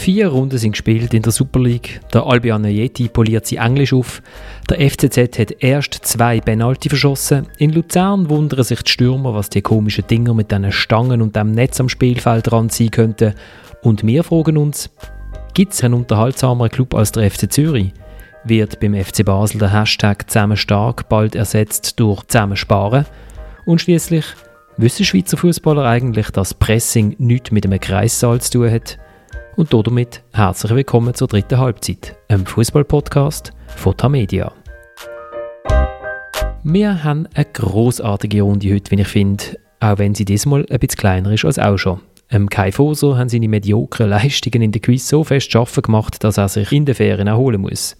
Vier Runden sind gespielt in der Super League. Der Albion Yeti poliert sie Englisch auf. Der FCZ hat erst zwei Penalty verschossen. In Luzern wundern sich die Stürmer, was die komischen Dinger mit diesen Stangen und dem Netz am Spielfeld ranziehen könnten. Und wir fragen uns, gibt es einen unterhaltsameren Club als der FC Zürich? Wird beim FC Basel der Hashtag «Zusammen stark» bald ersetzt durch «Zusammen sparen»? Und schließlich wissen Schweizer Fußballer eigentlich, dass Pressing nichts mit einem Kreissaal zu tun hat? Und damit herzlich willkommen zur dritten Halbzeit, einem Fußball-Podcast von Tamedia. Wir haben eine großartige Runde heute, wie ich finde, auch wenn sie diesmal ein bisschen kleiner ist als auch schon. Ähm, Kai Foser haben seine mediokren Leistungen in der Quiz so fest schaffen gemacht, dass er sich in den Ferien erholen muss.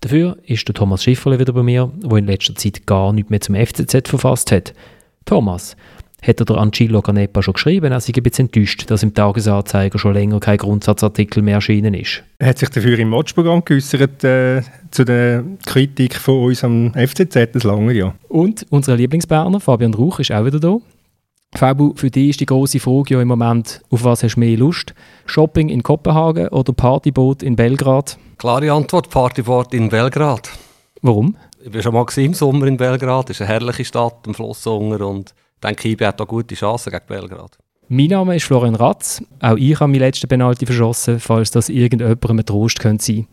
Dafür ist der Thomas Schifferle wieder bei mir, der in letzter Zeit gar nichts mehr zum FCZ verfasst hat. Thomas, hat er der Ancillo Canepa schon geschrieben, er sei ein bisschen enttäuscht, dass im Tagesanzeiger schon länger kein Grundsatzartikel mehr erschienen ist. Er hat sich dafür im Matchprogramm geäußert äh, zu der Kritik von uns am FCZ, das lange ja. Und unser Lieblingsberner, Fabian Rauch, ist auch wieder da. Fabu, für dich ist die große Frage ja im Moment, auf was hast du mehr Lust? Shopping in Kopenhagen oder Partyboot in Belgrad? Klare Antwort, Partyboot in Belgrad. Warum? Ich war schon mal im Sommer in Belgrad, es ist eine herrliche Stadt, am Fluss und denke, IB hat da gute Chancen gegen Belgrad. Mein Name ist Florian Ratz. Auch ich habe meinen letzten Penalty verschossen, falls das irgendjemandem ein Trost könnte sein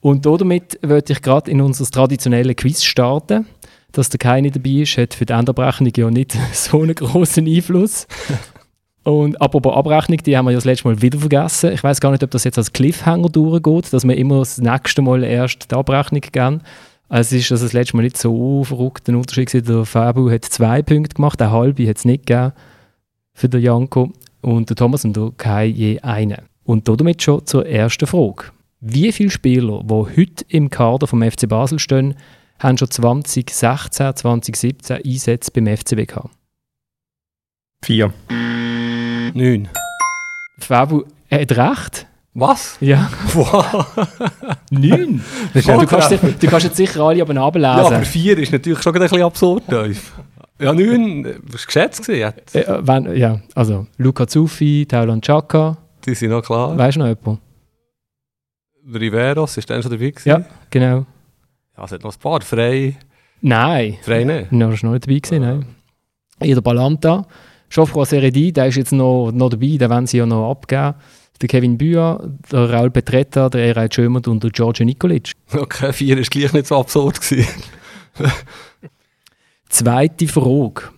Und damit würde ich gerade in unser traditionelles Quiz starten. Dass der keine dabei ist, hat für die Endabrechnung ja nicht so einen großen Einfluss. Und apropos Abrechnung, die haben wir ja das letzte Mal wieder vergessen. Ich weiß gar nicht, ob das jetzt als Cliffhanger durchgeht, dass wir immer das nächste Mal erst die Abrechnung geben. Also es ist also das letzte Mal nicht so verrückt ein Unterschied gewesen. Der Fabu hat zwei Punkte gemacht, der halbe hat es nicht gegeben für den Janko und der Thomas und der Kai je einen. Und damit schon zur ersten Frage. Wie viele Spieler, die heute im Kader vom FC Basel stehen, haben schon 2016, 2017 Einsätze beim FCB gehabt? Vier. Neun. Fabu hat recht. Was? Ja. Wow. Neun? du, kannst, du kannst jetzt sicher alle aber ablesen. Ja, aber vier ist natürlich schon ein bisschen absurd. ja, neun, was geschätzt? Äh, wenn, ja, also Luca Zuffi, Taulan Chaka. Die sind noch klar. Weißt du noch jemanden? Riveros, ist der schon dabei gewesen? Ja, genau. Ja, es hat noch ein paar. Frei? Nein. Frei nicht? Nein, ist noch nicht dabei gewesen, nein. In der Balanta. Geoffroy Seredi, der ist jetzt noch, noch dabei, den wollen sie ja noch abgeben der Kevin Büa, der Raul Petretta, der Erhard Schömert und der Giorgio Nikolic. Okay, vier ist gleich nicht so absurd Zweite Frage.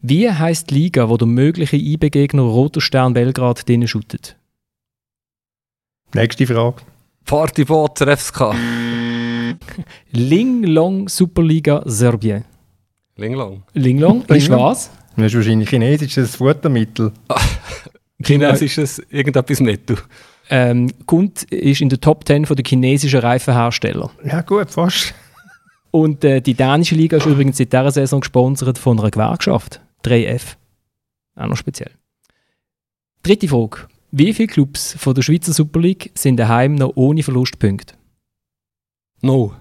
Wie heisst die Liga, wo der mögliche IB-Gegner Roter Stern Belgrad drinnen shootet? Nächste Frage. Partyboot FSK. Linglong Superliga Serbien. Linglong. Linglong ist was? Das ist wahrscheinlich chinesisches Futtermittel. Chinesisches irgendetwas netto. Ähm, Kund ist in der Top 10 der chinesischen Reifenhersteller. Ja gut, fast. Und äh, die dänische Liga ist übrigens in dieser Saison gesponsert von einer Gewerkschaft, 3F. Auch noch speziell. Dritte Frage. Wie viele Clubs von der Schweizer Super League sind daheim noch ohne Verlustpunkte? No.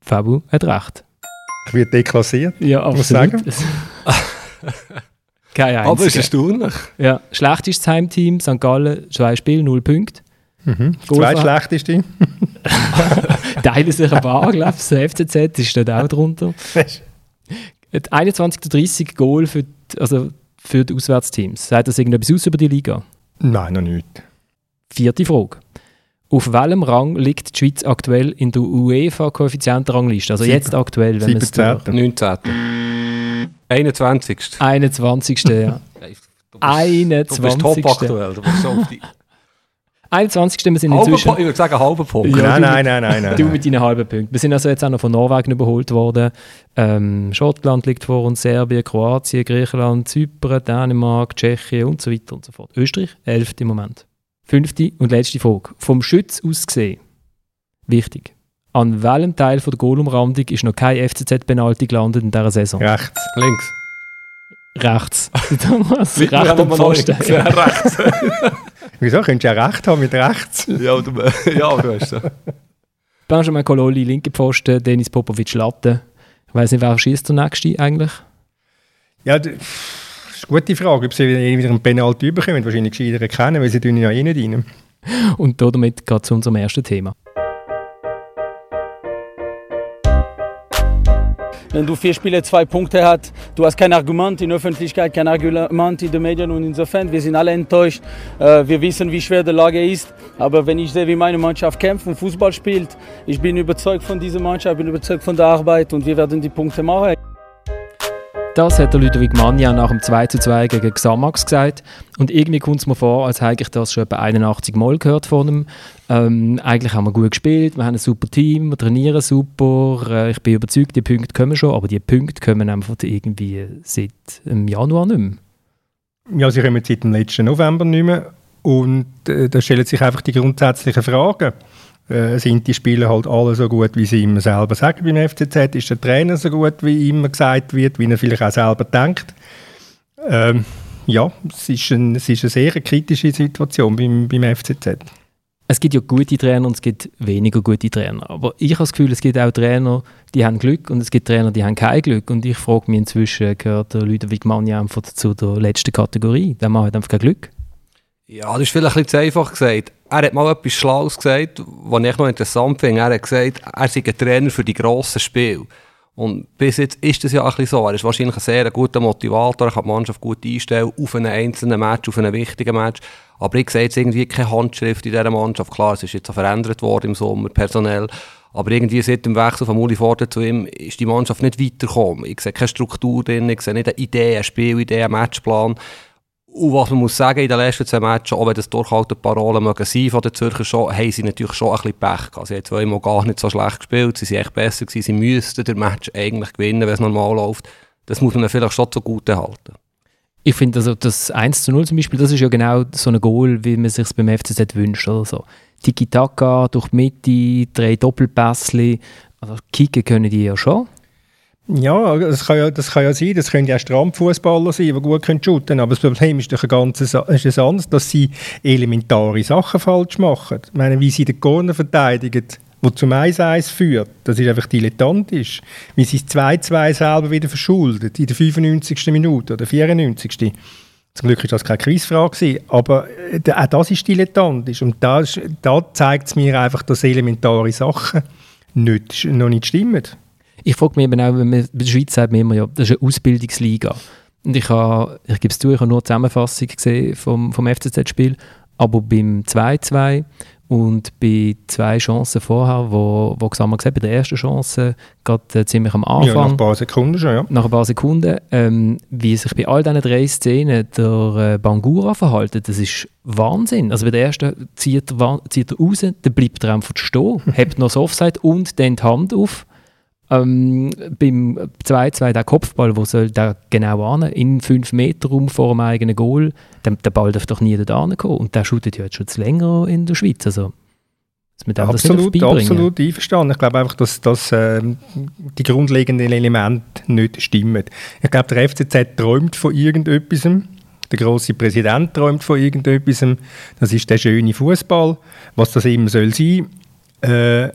Fabu hat recht. Ich werde deklassiert. Ja, absolut. Muss sagen. Kein einziger. Aber es ist erstaunlich. Ja, schlechtestes Heimteam, St. Gallen, zwei Spiele, null Punkte. Mhm. Zweitschlechteste. Teilen sich ein paar, glaube ich. Das FCZ ist dort auch drunter. 21 zu 30 Goal für die, also für die Auswärtsteams. Sagt das irgendetwas aus über die Liga? Nein, noch nicht. Vierte Frage. Auf welchem Rang liegt die Schweiz aktuell in der UEFA-Koeffizientenrangliste? Also jetzt aktuell, wenn man es 19. 21. 21. ja. Du bist, 21. Du bist top aktuell. Du bist auf die 21. Wir sind inzwischen... ich würde sagen halber Punkt. Ja, nein, nein, nein, nein. Du mit deinen halben Punkten. Wir sind also jetzt auch noch von Norwegen überholt worden. Ähm, Schottland liegt vor uns, Serbien, Kroatien, Griechenland, Zypern, Dänemark, Tschechien und so weiter und so fort. Österreich, 11. im Moment. Fünfte und letzte Frage. Vom Schütz aus gesehen, wichtig, an welchem Teil von der Goalumrandung ist noch kein FCZ-Penalty gelandet in dieser Saison? Rechts. Links. Rechts. Thomas, rechts am Pfosten. Ja, rechts. Wieso? Könntest du ja recht haben mit rechts? ja, du, ja, du hast ja. Benjamin Kololi, linke Pfosten, Denis Popovic, Latte. Ich weiß nicht, wer schießt der Nächste eigentlich? Ja, das ist eine gute Frage. Ob sie wieder einen Penalty bekommen, wahrscheinlich gescheiter kennen, weil sie tun ja eh nicht rein. Und damit geht es zu unserem ersten Thema. Wenn du vier Spiele zwei Punkte hast, du hast kein Argument in der Öffentlichkeit, kein Argument in den Medien und insofern, wir sind alle enttäuscht. Äh, wir wissen, wie schwer die Lage ist, aber wenn ich sehe, wie meine Mannschaft kämpft und Fußball spielt, ich bin überzeugt von dieser Mannschaft, bin überzeugt von der Arbeit und wir werden die Punkte machen. Das hat der Ludwig Manja nach dem 2:2 gegen Xamax gesagt. Und irgendwie kommt es mir vor, als hätte ich das schon etwa 81 Mal gehört von ihm. Ähm, eigentlich haben wir gut gespielt, wir haben ein super Team, wir trainieren super. Äh, ich bin überzeugt, die Punkte kommen schon, aber die Punkte kommen einfach irgendwie seit dem Januar nicht mehr. Ja, sie kommen seit dem letzten November nicht mehr. Und äh, da stellen sich einfach die grundsätzlichen Fragen äh, sind die Spieler halt alle so gut, wie sie immer selber sagen beim FCZ? Ist der Trainer so gut, wie immer gesagt wird, wie er vielleicht auch selber denkt? Ähm, ja, es ist, ein, es ist eine sehr kritische Situation beim, beim FCZ. Es gibt ja gute Trainer und es gibt weniger gute Trainer. Aber ich habe das Gefühl, es gibt auch Trainer, die haben Glück und es gibt Trainer, die haben kein Glück. Und ich frage mich inzwischen, gehört der Ludwig einfach zu der letzten Kategorie? Der Mann hat einfach kein Glück. Ja, das ist vielleicht ein bisschen zu einfach gesagt. Er hat mal etwas Schlaues gesagt, was ich noch interessant finde. Er hat gesagt, er sei ein Trainer für die grossen Spiele. Und bis jetzt ist das ja ein bisschen so. Er ist wahrscheinlich ein sehr guter Motivator, er kann die Mannschaft gut einstellen auf einen einzelnen Match, auf einen wichtigen Match. Aber ich sehe jetzt irgendwie keine Handschrift in dieser Mannschaft. Klar, es ist jetzt auch verändert worden im Sommer, personell. Aber irgendwie seit dem Wechsel von Uli Forte zu ihm ist die Mannschaft nicht weitergekommen. Ich sehe keine Struktur drin, ich sehe nicht eine Idee, eine Spielidee, einen Matchplan. Und was man muss sagen, in den letzten zwei Matches, auch wenn das durchhalten Parolen mögen sein von den Zürcher schon, haben sie natürlich schon ein bisschen Pech gehabt. Sie haben zweimal gar nicht so schlecht gespielt, sie sind echt besser gewesen, sie müssten den Match eigentlich gewinnen, wenn es normal läuft. Das muss man vielleicht schon zugute halten. Ich finde, also das 1 zu 0 zum Beispiel, das ist ja genau so ein Goal, wie man sich beim FCZ wünscht. Oder so. Tiki-Taka durch die Mitte, drei Doppelpässe. Also kicken können die ja schon. Ja, das kann ja, das kann ja sein, das können ja Strandfußballer sein, die gut können shooten aber das Problem ist doch ein ganzes anderes, dass sie elementare Sachen falsch machen. Ich meine, wie sie den Corner verteidigen, der zum 1-1 führt, das ist einfach dilettantisch. Wie sie das 2-2 selber wieder verschuldet, in der 95. Minute oder 94. Zum Glück war das keine Quizfrage, aber äh, auch das ist dilettantisch. Und da, da zeigt es mir einfach, dass elementare Sachen nicht, noch nicht stimmen. Ich frage mich eben auch, wenn man, bei der Schweiz sagt man immer, ja, das ist eine Ausbildungsliga. Und ich habe, ich gebe es zu, ich habe nur eine Zusammenfassung gesehen vom, vom FCZ-Spiel, aber beim 2-2 und bei zwei Chancen vorher, wo, wo gesagt bei der ersten Chance, gerade äh, ziemlich am Anfang. Ja, nach ein paar Sekunden schon, ja. Nach ein paar Sekunden, ähm, wie sich bei all diesen drei Szenen der äh, Bangura verhalten, das ist Wahnsinn. Also bei der ersten zieht er, zieht er raus, dann bleibt er einfach stehen, hebt noch das Offside und dann die Hand auf ähm, beim 2-2 der Kopfball, wo soll der genau an? In 5 Meter rum vor dem eigenen Goal. Der, der Ball darf doch nie da kommen. Und der shootet ja jetzt schon zu länger in der Schweiz. Also, absolut, absolut einverstanden. Ich glaube einfach, dass, dass äh, die grundlegenden Elemente nicht stimmen. Ich glaube, der FCZ träumt von irgendetwas. Der große Präsident träumt von irgendetwas. Das ist der schöne Fußball, was das immer soll sein. Äh,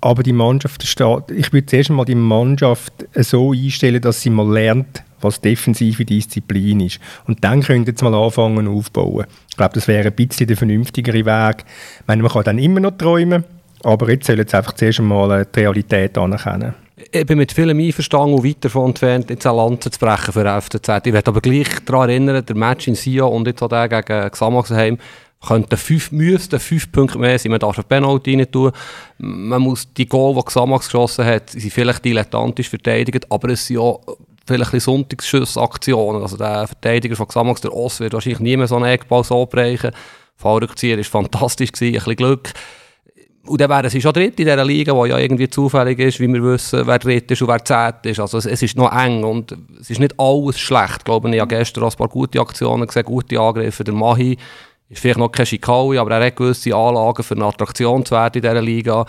aber die Mannschaft steht, ich würde zuerst mal die Mannschaft so einstellen, dass sie mal lernt, was defensive Disziplin ist. Und dann könnt ihr mal anfangen aufbauen. Ich glaube, das wäre ein bisschen der vernünftigere Weg. Ich meine, man kann dann immer noch träumen, aber jetzt soll jetzt einfach zuerst mal die Realität anerkennen. Ich bin mit vielem einverstanden und weit davon entfernt, jetzt eine Lanze zu brechen für FCZ. Ich werde aber gleich daran erinnern, der Match in Sion und jetzt auch der gegen Xamaxheim, könnten fünf, müssten fünf Punkte mehr sein. Man darf ein Penalty rein tun. Man muss die Goal, die Xamax geschossen hat, sind vielleicht dilettantisch verteidigt, aber es sind auch vielleicht Sonntagsschussaktionen. Also der Verteidiger von Xamax, der Oss, wird wahrscheinlich nie mehr so einen Eckball so brechen. Fallrückzieher war fantastisch, gewesen, ein bisschen Glück. Und dann wären sie schon dritt in dieser Liga, die ja irgendwie zufällig ist, wie wir wissen, wer dritt ist und wer zehnt ist. Also es, es, ist noch eng und es ist nicht alles schlecht. Ich glaube, ich habe gestern ein paar gute Aktionen gesehen, gute Angriffe. Der Mahi ist vielleicht noch kein Schikaui, aber er hat gewisse Anlagen für eine Attraktion zu werden in dieser Liga.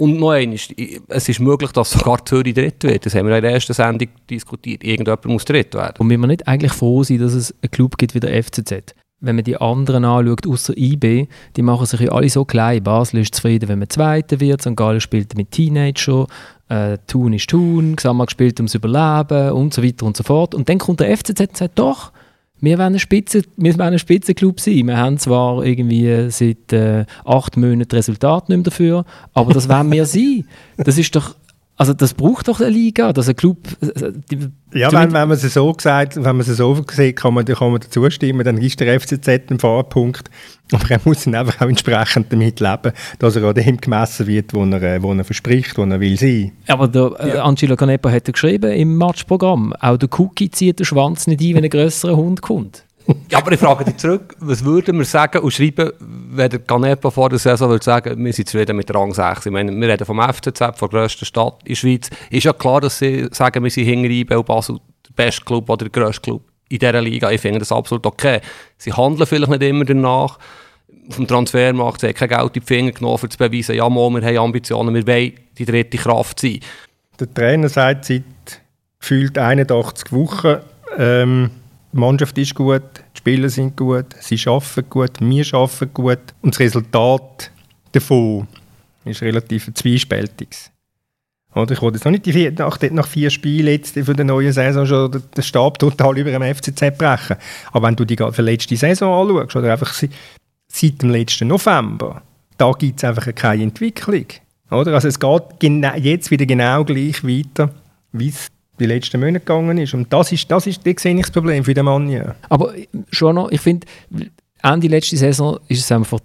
Und noch eines, es ist möglich, dass sogar Zürich dritt wird. Das haben wir in der ersten Sendung diskutiert. Irgendjemand muss dritt werden. Und wenn wir nicht eigentlich froh sein, dass es einen Club gibt wie der FCZ? Wenn man die anderen anschaut, außer IB, die machen sich ja alle so klein. Basel ist zufrieden, wenn man Zweiter wird. St. Gallen spielt mit Teenager. Äh, Thun ist Thun. Gesamt spielt ums Überleben und so weiter und so fort. Und dann kommt der FCZ und sagt, doch, wir wollen ein, Spitzenclub sein. Wir haben zwar irgendwie seit äh, acht Monaten Resultat nicht mehr dafür, aber das wollen wir sein. Das ist doch, also das braucht doch eine Liga, dass ein Club... Äh, die, ja, wenn, wenn man es so gesagt, wenn man es so sieht, kann man, kann man dazu stimmen, dann ist der FCZ ein Fahrpunkt. Aber er muss dann einfach auch entsprechend damit leben, dass er an dem gemessen wird, wo er, äh, wo er verspricht, wo er will sein. Aber der, äh, Angelo Canepa hat geschrieben im Matchprogramm, auch der Cookie zieht den Schwanz nicht ein, wenn ein grösserer Hund kommt. Ja, aber ich frage dich zurück, was würden wir sagen und schreiben, wenn der Canepa vor der Saison würde sagen, wir sind zufrieden mit Rang 6. Ich meine, wir reden vom FCZ, von der grössten Stadt in der Schweiz. Ist ja klar, dass sie sagen, wir sind hinter IB Basel der beste Club oder der grösste Club in dieser Liga. Ich finde das absolut okay. Sie handeln vielleicht nicht immer danach. Auf dem Transfermarkt, haben kein Geld in die Finger genommen, um zu beweisen, ja, mal, wir haben Ambitionen, wir wollen die dritte Kraft sein. Der Trainer sagt seit gefühlt 81 Wochen, ähm, die Mannschaft ist gut, die Spieler sind gut, sie arbeiten gut, wir arbeiten gut und das Resultat davon ist relativ zwiespältig. Oder ich wollte jetzt noch nicht vier, nach, nach, vier Spielen jetzt für die neue Saison schon den Stab total über dem FCZ brechen. Aber wenn du die letzte Saison anschaust, oder einfach seit dem letzten November, da gibt es einfach keine Entwicklung. Oder? Also es geht jetzt wieder genau gleich weiter, wie es die letzten Monate gegangen ist. Und das ist, das ist, sehe ich das Problem für den Mann. Ja. Aber schon noch, ich finde, Ende letzte Saison ist es einfach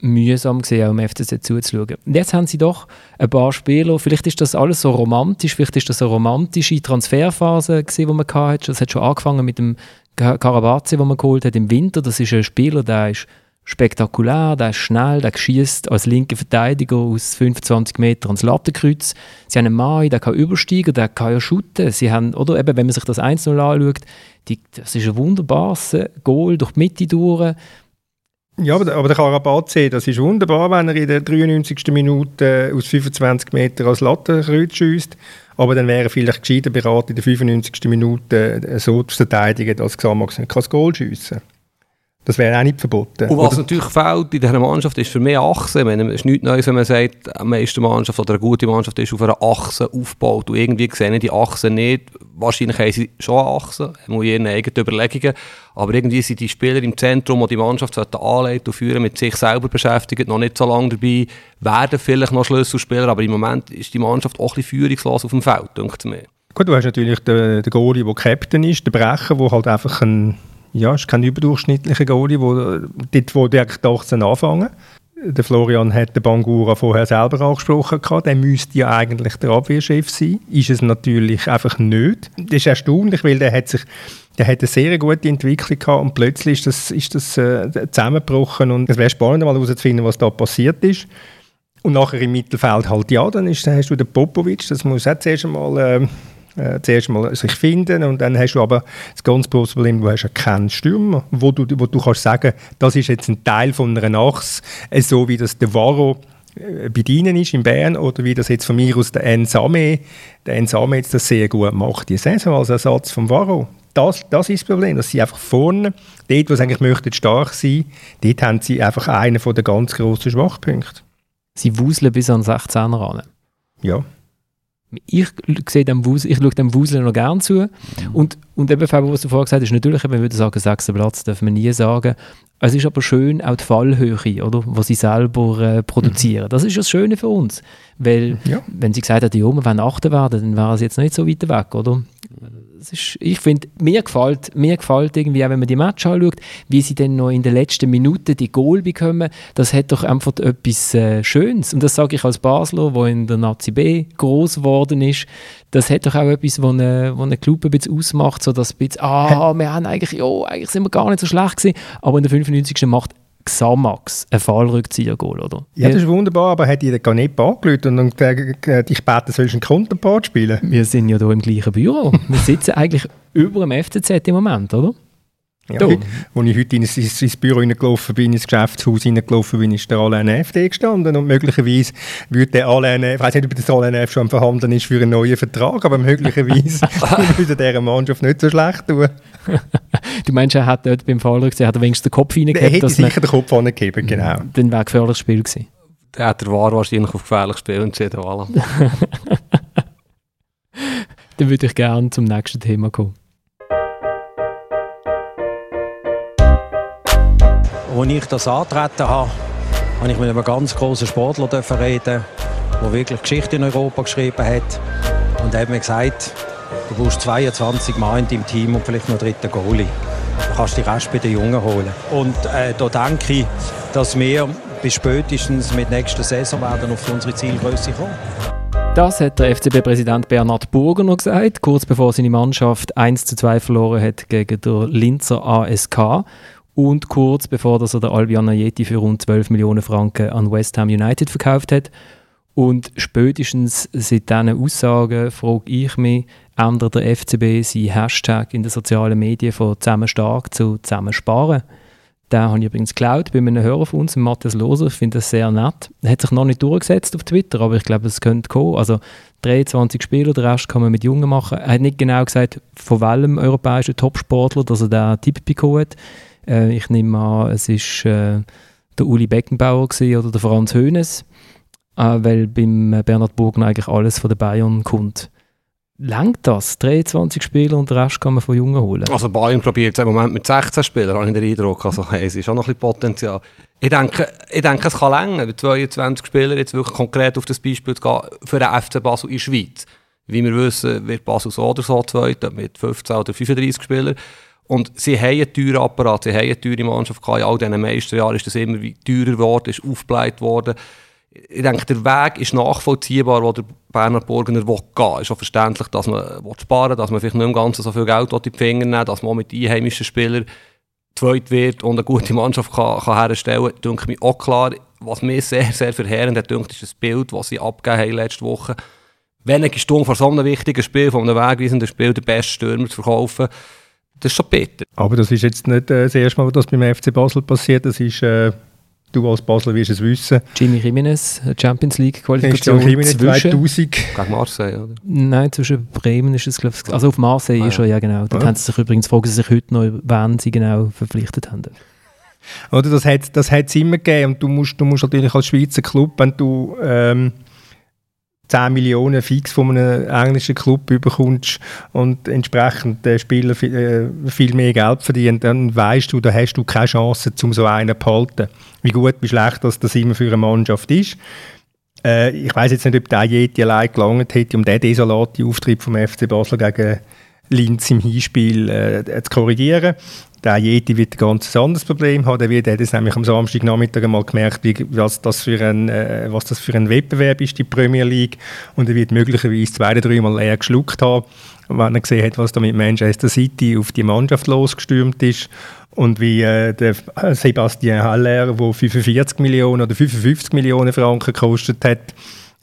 mühsam gesehen, auch im FCZ zuzuschauen. Und jetzt haben sie doch ein paar Spieler, vielleicht ist das alles so romantisch, vielleicht ist das eine romantische Transferphase gewesen, die man hatte. Das hat schon angefangen mit dem Karabazi, den man geholt hat im Winter. Das ist ein Spieler, der ist spektakulär, der ist schnell, der schießt als linker Verteidiger aus 25 Metern ans Lattenkreuz. Sie haben einen Mann, der kann übersteigen, der kann ja shooten. Sie haben, oder eben, wenn man sich das 1-0 anschaut, die, das ist ein wunderbares Goal durch die Mitte durch. Ja, aber, aber der Karabaze, das ist wunderbar, wenn er in der 93. Minute aus 25 Metern als Lattenkreuz schießt. Aber dann wäre vielleicht gescheiter beraten, in der 95. Minute so zu verteidigen, dass Xamax nicht das Goal schiessen kann. Das wäre auch nicht verboten. Und was oder? natürlich fehlt in dieser Mannschaft ist für mich Achse. Meine, es ist nichts Neues, wenn man sagt, eine meiste Mannschaft oder eine gute Mannschaft ist auf einer Achse aufgebaut. Und irgendwie sehen die Achse nicht. Wahrscheinlich haben sie schon eine Achse, haben ihre eigenen Überlegungen. Aber irgendwie sind die Spieler im Zentrum, die die Mannschaft anleiten und führen, mit sich selber beschäftigt, noch nicht so lange dabei, werden vielleicht noch Schlüsselspieler. Aber im Moment ist die Mannschaft auch ein bisschen führungslos auf dem Feld, denkt mir. Gut, du hast natürlich den, den Goalie, der Captain ist, den Brecher, der halt einfach ein ja, ist kein überdurchschnittlicher Goalie, wo, dort, wo die 18 anfangen. Der Florian hat den Bangura vorher selber angesprochen. Gehabt. Der müsste ja eigentlich der Abwehrchef sein. Ist es natürlich einfach nicht. Das ist erstaunlich, weil der hat sich der hat eine sehr gute Entwicklung gehabt und plötzlich ist das, ist das äh, zusammengebrochen und es wäre spannend, mal herauszufinden, was da passiert ist. Und nachher im Mittelfeld halt ja, dann ist, hast du den Popovic, das muss auch zuerst einmal äh, äh, zuerst mal sich finden und dann hast du aber das ganz große Problem, du hast keinen Stürmer, wo du, wo du kannst sagen, das ist jetzt ein Teil von einer Achse, äh, so wie das der Varro äh, bedienen ist in Bern oder wie das jetzt von mir aus der Ensame, der Ensame jetzt das sehr gut macht, die Saison als Ersatz vom Varro. Das, das ist das Problem, dass sie einfach vorne, dort wo sie eigentlich möchten stark sein, dort haben sie einfach einen von den ganz grossen Schwachpunkten. Sie wuseln bis an 16er ran. Ja ich sehe dem Wusel, ich schaue dem Wusel noch gerne zu. Und, und eben, Fabio, was du vorher gesagt hast, natürlich, wenn wir sagen, sechster Platz darf man nie sagen. Es ist aber schön auch die Fallhöhe, oder, was sie selber äh, produzieren. Das ist das Schöne für uns. Weil, ja. wenn sie gesagt hat, ja, wir wollen achten werden, dann wäre es jetzt nicht so weit weg, oder? Ist, ich finde, mir gefällt, mir gefällt irgendwie auch, wenn man die Match anschaut, wie sie dann noch in den letzten Minuten die Goal bekommen, das hat doch einfach etwas äh, Schönes. Und das sage ich als Basler, der in der Nazi B groß geworden ist, das hat doch auch etwas, was eine, eine Club ein bisschen ausmacht, so dass ein bisschen, ah, wir haben eigentlich, ja, eigentlich sind wir gar nicht so schlecht gewesen, aber in der 95. macht Xamax ein Fallrückzieher-Goal, oder? Ja, das ist wunderbar, aber hat ihr gar nicht angelötet und dann äh, dich gebeten, sollst du einen Counterpart spielen? Wir sind ja hier im gleichen Büro. Wir sitzen eigentlich über dem FCZ im Moment, oder? Ja, heute, als ich heute ins, ins Büro reingelaufen bin, ins Geschäftshaus reingelaufen bin, ist der Alain FD gestanden und möglicherweise würde der Alain, ich weiß nicht, ob das Alain F schon vorhanden ist für einen neuen Vertrag, aber möglicherweise würde dieser Mannschaft nicht so schlecht tun. du meinst, er hat dort beim Fahrer gesehen, hat er wenigstens den Kopf reingegeben? Er hätte sicher den Kopf reingegeben, genau. Dann wäre ein gefährliches Spiel gewesen. Der hat der War wahrscheinlich auf gefährliches Spiel entschieden, voilà. Dann würde ich gerne zum nächsten Thema kommen. Als ich das antreten habe, habe ich mit einem ganz großen Sportler reden, der wirklich Geschichte in Europa geschrieben hat. Und er hat mir gesagt, du brauchst 22 Mann in deinem Team und vielleicht noch einen dritten Goalie. Du kannst die Rest bei den Jungen holen. Und äh, da denke ich, dass wir bis spätestens mit nächster Saison werden auf unsere Zielgröße kommen. Das hat der FCB-Präsident Bernhard Burger noch gesagt, kurz bevor seine Mannschaft 1 zu 2 verloren hat gegen der Linzer ASK und kurz bevor dass er der Albion Ayeti für rund 12 Millionen Franken an West Ham United verkauft hat. Und spätestens seit diesen Aussagen frage ich mich, ändert der FCB seinen Hashtag in den sozialen Medien von «Zusammen stark» zu «Zusammen sparen»? Den habe ich übrigens geklaut bei einem Hörer von uns, Matthias Loser. Ich finde das sehr nett. Er hat sich noch nicht durchgesetzt auf Twitter, aber ich glaube, es könnte kommen. Also 23 Spieler, den Rest kann man mit Jungen machen. Er hat nicht genau gesagt, von welchem europäischen Topsportler dass er den Tipp bekommen hat. Äh, ich nehme an, es war äh, der Uli Beckenbauer oder der Franz Hoeneß, äh, weil beim Bernhard Burgner eigentlich alles von den Bayern kommt. Langt das? 23 Spieler und den Rest kann man von Jungen holen? Also Bayern probiert es im Moment mit 16 Spielern, habe ich den Eindruck. Also hey, es ist auch noch ein bisschen Potenzial. Ich denke, ich denke es kann länger, mit 22 Spielern jetzt wirklich konkret auf das Beispiel zu gehen, für den FC Basel in der Schweiz. Wie wir wissen, wird Basel so oder so Zweiter mit 15 oder 35 Spielern. Und sie haben einen teuren Apparat, sie haben eine teure Mannschaft gehabt. In all diesen Meisterjahren ist das immer teurer geworden, ist aufgebläht worden ich denke, der Weg ist nachvollziehbar, wo der Berner Burgener will gehen. Es ist auch verständlich, dass man will sparen dass man vielleicht nicht im Ganzen so viel Geld in die Finger nehmen dass man mit einheimischen Spielern zweit wird und eine gute Mannschaft kann, kann herstellen kann. denke mir auch klar, was mir sehr, sehr verheerend hat, ist das Bild, das sie abgegeben haben letzte Woche. Wenige Stunden vor so einem wichtigen Spiel, von einem wegweisenden Spiel, den besten Stürmer zu verkaufen, das ist schon bitter. Aber das ist jetzt nicht äh, das erste Mal, was beim FC Basel passiert. Das ist... Äh Du als Basler wirst es wissen. Jimmy Jimenez, Champions League Qualifikation. Jimmy Jimenez 2000. Gegen Marseille, oder? Nein, zwischen Bremen ist es, glaube ich. Also auf Marseille ah, ist er, ja genau. Dort ja. haben sie sich übrigens, fragen sie sich heute noch, wann sie genau verpflichtet haben. Oder das hat das hat's immer gegeben und du musst, du musst natürlich als Schweizer Club, wenn du ähm, 10 Millionen fix von einem englischen Club bekommst und entsprechend der Spieler viel, äh, viel mehr Geld verdient, dann weißt du, da hast du keine Chance, um so einen zu behalten. Wie gut, wie schlecht das, das immer für eine Mannschaft ist. Äh, ich weiß jetzt nicht, ob der Jeti allein gelangt hätte, um den desolaten Auftritt vom FC Basel gegen Linz im Hinspiel äh, zu korrigieren. Der Yeti wird ein ganz anderes Problem haben. Der wird das nämlich am Samstagnachmittag einmal gemerkt, was das, für ein, äh, was das für ein Wettbewerb ist, die Premier League. Und er wird möglicherweise zwei oder dreimal leer geschluckt haben, wenn er gesehen hat, was da mit Manchester City auf die Mannschaft losgestürmt ist. Und wie äh, der Sebastian Haller, der 45 Millionen oder 55 Millionen Franken gekostet hat,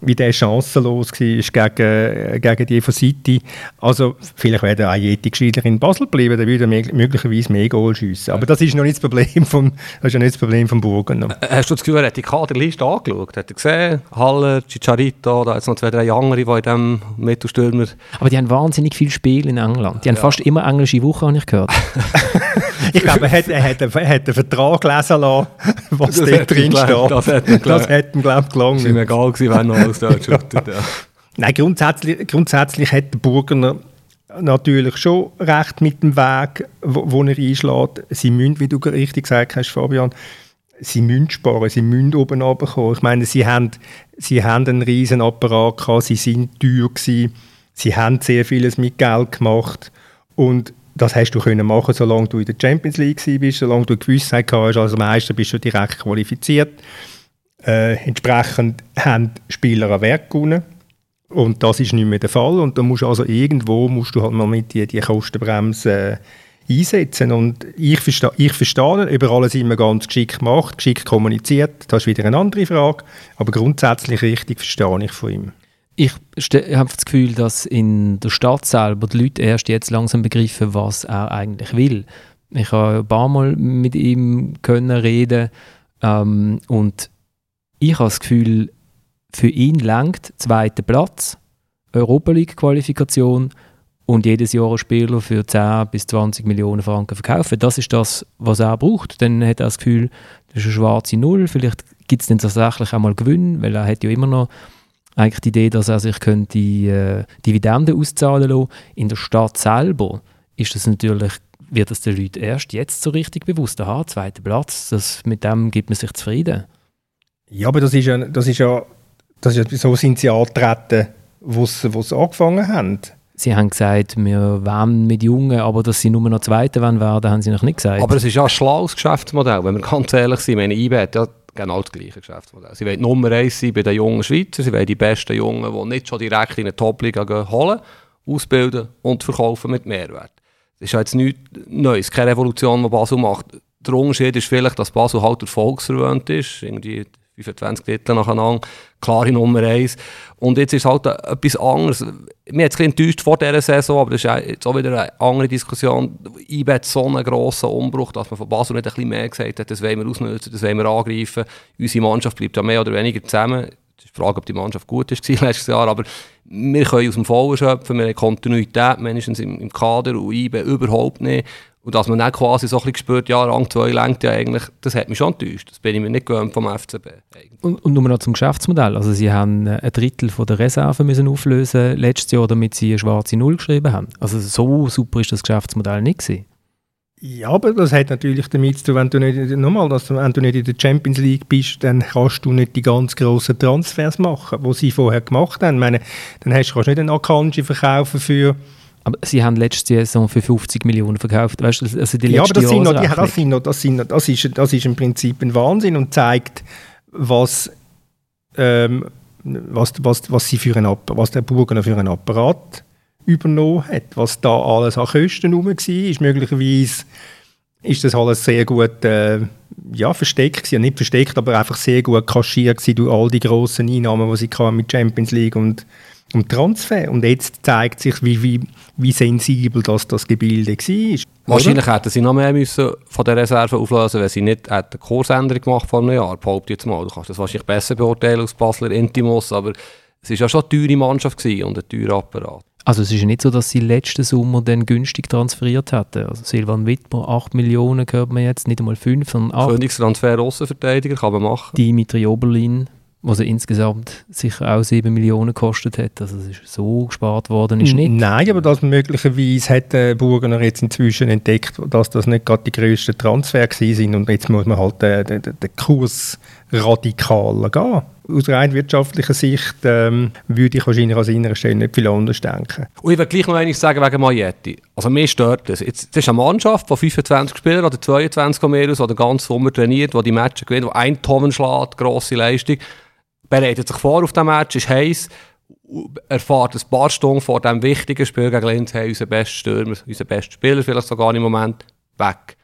wie der chancenlos war gegen, gegen die von City. Also vielleicht wäre der Ayeti gescheiter in Basel bleiben, dann würde er möglicherweise mehr Goal schiessen. Aber das ist noch nicht das Problem vom, das ist ja nicht das Problem vom Burgen. Äh, hast du das Gefühl, er hat die Kaderliste angeschaut? Hat er gesehen, Haller, Chicharito, da jetzt noch zwei, drei andere, die in diesem Mittelstürmer... Aber die haben wahnsinnig viel Spiel in England. Die haben ja. fast immer englische Woche, habe ich gehört. ich glaube, er hat, er, hat, er hat einen Vertrag lesen lassen, was da drin steht. Das hat ihm, glaube ich, gelangt. Es war ihm egal gewesen, wenn noch alles dort schüttet. Ja. Nein, grundsätzlich, grundsätzlich hat der Burgener natürlich schon recht mit dem Weg, wo, wo er einschlägt. Sie müssen, wie du richtig gesagt hast, Fabian, sie müssen sparen, sie müssen oben runterkommen. Ich meine, sie haben, sie haben einen riesen Apparat gehabt, sie sind teuer gewesen, sie haben sehr vieles mit Geld gemacht und das hast du können machen, solange du in der Champions League bist, solange du Gewissheit hast, als Meister bist du direkt qualifiziert. Äh, entsprechend haben Spieler einen Wert gewonnen. Und das ist nicht mehr der Fall. Und da musst also irgendwo musst du halt mal mit die, die Kostenbremse äh, einsetzen. Und ich verstehe, ich verstehe, über alles immer ganz geschickt gemacht, geschickt kommuniziert. Das ist wieder eine andere Frage. Aber grundsätzlich richtig verstehe ich von ihm. Ich habe das Gefühl, dass in der Stadt selber die Leute erst jetzt langsam begreifen, was er eigentlich will. Ich habe ein paar Mal mit ihm können reden ähm, und ich habe das Gefühl, für ihn langt zweiter Platz, Europa League Qualifikation und jedes Jahr einen Spieler für 10 bis 20 Millionen Franken verkaufen. Das ist das, was er braucht. Dann hat er das Gefühl, das ist eine schwarze Null. Vielleicht gibt es dann tatsächlich auch mal Gewinn, weil er hat ja immer noch eigentlich die Idee, dass er sich könnte äh, Dividenden auszahlen lassen. In der Stadt selber ist das natürlich wird es den Leuten erst jetzt so richtig bewusst. Aha, zweiter Platz, das, mit dem gibt man sich zufrieden. Ja, aber das ist ja, das ist ja, das ist ja so sind sie angetreten, wo sie angefangen haben. Sie haben gesagt, wir wollen mit Jungen, aber dass sie nur noch Zweite werden, haben sie noch nicht gesagt. Aber es ist ja ein schlaues Geschäftsmodell, wenn wir ganz ehrlich sind. Meine IBE hat ja genau das gleiche Geschäftsmodell. Sie wollen Nummer eins sein bei den jungen Schweizern, sie wollen die besten Jungen, die nicht schon direkt in eine Top-Liga holen, ausbilden und verkaufen mit Mehrwert. Das ist jetzt nichts Neues, keine Revolution, die Basel macht. Der Unterschied ist vielleicht, dass Basel halt erfolgsverwöhnt ist, irgendwie 25 Titel nacheinander, klare Nummer 1. Und jetzt ist halt etwas anderes. Mir hat es enttäuscht vor dieser Saison, aber das ist jetzt auch wieder eine andere Diskussion. IBE hat so einen grossen Umbruch, dass man von Basel nicht ein bisschen mehr gesagt hat, das wollen wir ausnutzen, das wollen wir angreifen. Unsere Mannschaft bleibt ja mehr oder weniger zusammen. Es ist die Frage, ob die Mannschaft gut ist letztes Jahr, aber wir können aus dem Vollen schöpfen, wir haben Kontinuität, mindestens im Kader und IBE überhaupt nicht. Und dass man dann quasi so ein bisschen gespürt, ja, Rang 2 lenkt ja eigentlich, das hat mich schon enttäuscht. Das bin ich mir nicht gewöhnt vom FCB. Und, und nur noch zum Geschäftsmodell. Also sie haben äh, ein Drittel von der Reserve müssen auflösen letztes Jahr, damit sie eine schwarze Null geschrieben haben. Also so super ist das Geschäftsmodell nicht gewesen. Ja, aber das hat natürlich damit zu tun, wenn du nicht, nochmal, dass du, wenn du nicht in der Champions League bist, dann kannst du nicht die ganz grossen Transfers machen, die sie vorher gemacht haben. Ich meine, dann hast, kannst du nicht einen Akanji verkaufen für aber sie haben letzte Saison für 50 Millionen verkauft. Weißt du, also die ja, aber das, sind noch, die, das, sind noch, das, sind noch, das, ist, das ist im Prinzip ein Wahnsinn und zeigt, was, ähm, was, was, was, sie für ein, was der Burgener für einen Apparat übernommen hat. Was da alles an Kosten herum war. Möglicherweise ist das alles sehr gut äh, ja, versteckt gewesen. Nicht versteckt, aber einfach sehr gut kaschiert durch all die grossen Einnahmen, die sie mit Champions League und um Transfer. Und jetzt zeigt sich, wie, wie, wie sensibel das, das Gebilde war. Wahrscheinlich hätten sie noch mehr müssen von der Reserve auflösen wenn sie nicht eine Kursänderung gemacht vor einem Jahr. Behaupte jetzt mal. Du kannst das wahrscheinlich besser beurteilen als Basler Intimus, aber es war ja schon eine teure Mannschaft und ein teurer Apparat. Also es ist ja nicht so, dass sie letzten Sommer dann günstig transferiert hätten. Also Silvan Wittmer, 8 Millionen hört man jetzt, nicht einmal 5, sondern 8. Königstransfer Außenverteidiger kann man machen. Dimitri Oberlin, was er insgesamt sicher auch 7 Millionen gekostet hat. Also es ist so gespart worden, ist nicht. Nein, aber das möglicherweise hat der Burgener jetzt inzwischen entdeckt, dass das nicht gerade die grössten Transfer sind und jetzt muss man halt den, den, den Kurs radikaler gehen. Aus rein wirtschaftlicher Sicht ähm, würde ich wahrscheinlich an seiner Stelle nicht viel anders denken. Und ich will gleich noch eines sagen wegen Majetti. Also mir stört das. Jetzt, das ist eine Mannschaft von 25 Spielern oder 22 mehr aus, die ganz Sommer trainiert, die die Matches gewinnt, die ein Tonnen schlägt, grosse Leistung bereitet sich vor auf den Match, ist heiß, erfahrt ein paar Stunden vor diesem wichtigen Spiel gegen Linz, hey, unser bester Stürmer, unser bester Spieler vielleicht sogar im Moment, weg.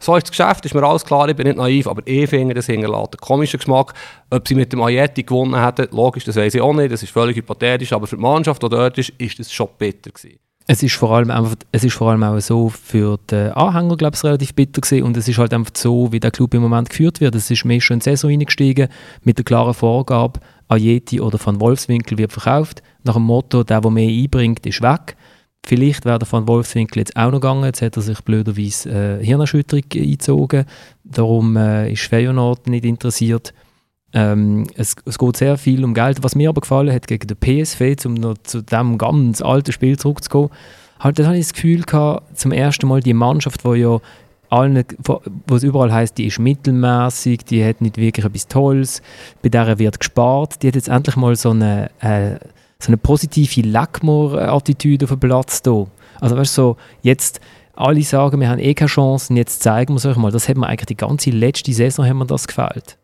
So ist das Geschäft, ist mir alles klar, ich bin nicht naiv, aber ich finde, das hinterlässt einen komischen Geschmack. Ob sie mit dem Ayeti gewonnen hätten, logisch, das weiß ich auch nicht, das ist völlig hypothetisch, aber für die Mannschaft, die dort ist, ist das schon bitter gewesen. Es ist vor allem einfach, es ist vor allem auch so für den Anhänger, glaube ich, relativ bitter gewesen. und es ist halt einfach so, wie der Club im Moment geführt wird. Es ist mehr schon in die Saison eingestiegen mit der klaren Vorgabe, Ayeti oder von Wolfswinkel wird verkauft. Nach dem Motto, der, der mehr einbringt, ist weg. Vielleicht wäre der von Wolfswinkel jetzt auch noch gegangen. Jetzt hat er sich blöderweise äh, Hirnerschütterung eingezogen. Darum äh, ist Feyenoord nicht interessiert. Ähm, es, es, geht sehr viel um Geld. Was mir aber gefallen hat gegen den PSV, um noch zu dem ganz alten Spiel zurückzukommen, halt, da hatte ich das Gefühl gehabt, zum ersten Mal die Mannschaft, die ja allen, wo es überall heißt, die ist mittelmäßig, die hat nicht wirklich etwas Tolles, bei der wird gespart, die hat jetzt endlich mal so eine, äh, so eine positive Lackmore-Attitüde auf den Platz da. Also weißt du, so, jetzt alle sagen, wir haben eh keine Chancen, jetzt zeigen wir es euch mal. Das hat mir eigentlich die ganze letzte Saison haben mir das gefällt.